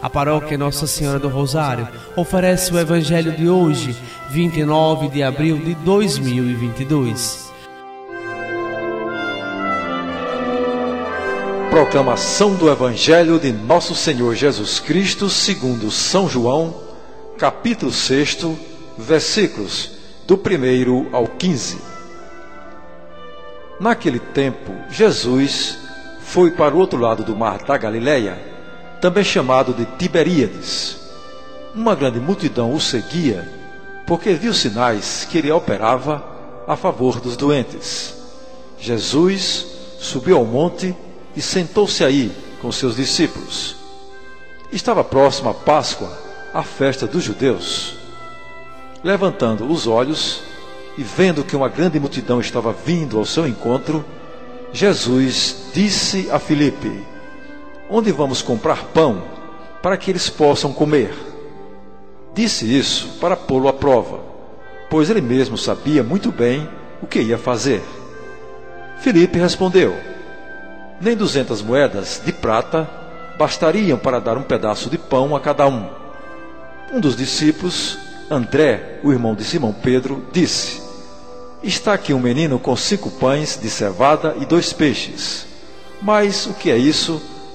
A paróquia Nossa Senhora do Rosário oferece o Evangelho de hoje, 29 de abril de 2022. Proclamação do Evangelho de Nosso Senhor Jesus Cristo, segundo São João, capítulo 6, versículos do 1 ao 15. Naquele tempo, Jesus foi para o outro lado do mar da Galileia, também chamado de Tiberíades. Uma grande multidão o seguia, porque viu sinais que ele operava a favor dos doentes. Jesus subiu ao monte e sentou-se aí com seus discípulos. Estava próxima a Páscoa, a festa dos judeus. Levantando os olhos e vendo que uma grande multidão estava vindo ao seu encontro, Jesus disse a Filipe: Onde vamos comprar pão para que eles possam comer? Disse isso para pô-lo à prova, pois ele mesmo sabia muito bem o que ia fazer. Filipe respondeu: Nem duzentas moedas de prata bastariam para dar um pedaço de pão a cada um. Um dos discípulos, André, o irmão de Simão Pedro, disse: Está aqui um menino com cinco pães de cevada e dois peixes. Mas o que é isso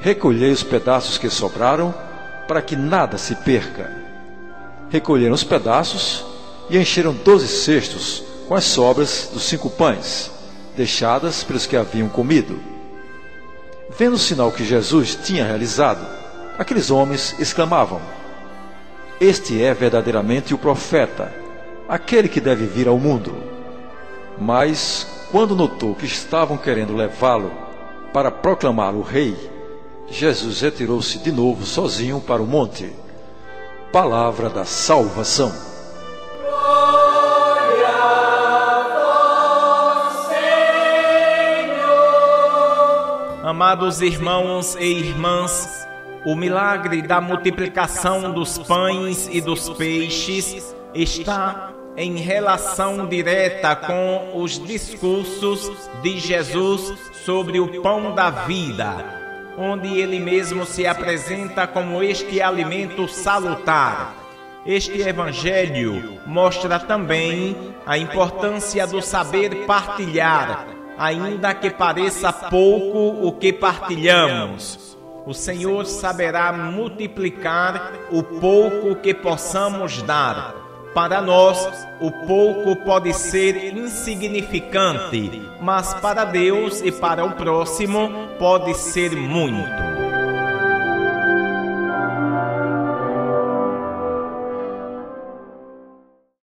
Recolhei os pedaços que sobraram, para que nada se perca. Recolheram os pedaços e encheram doze cestos com as sobras dos cinco pães, deixadas pelos que haviam comido. Vendo o sinal que Jesus tinha realizado, aqueles homens exclamavam: Este é verdadeiramente o profeta aquele que deve vir ao mundo. Mas, quando notou que estavam querendo levá-lo para proclamar o rei, Jesus retirou-se de novo sozinho para o monte. Palavra da salvação. Amados irmãos e irmãs, o milagre da multiplicação dos pães e dos peixes está em relação direta com os discursos de Jesus sobre o pão da vida, onde ele mesmo se apresenta como este alimento salutar. Este evangelho mostra também a importância do saber partilhar, ainda que pareça pouco o que partilhamos. O Senhor saberá multiplicar o pouco que possamos dar para nós, o pouco pode ser insignificante, mas para Deus e para o próximo pode ser muito.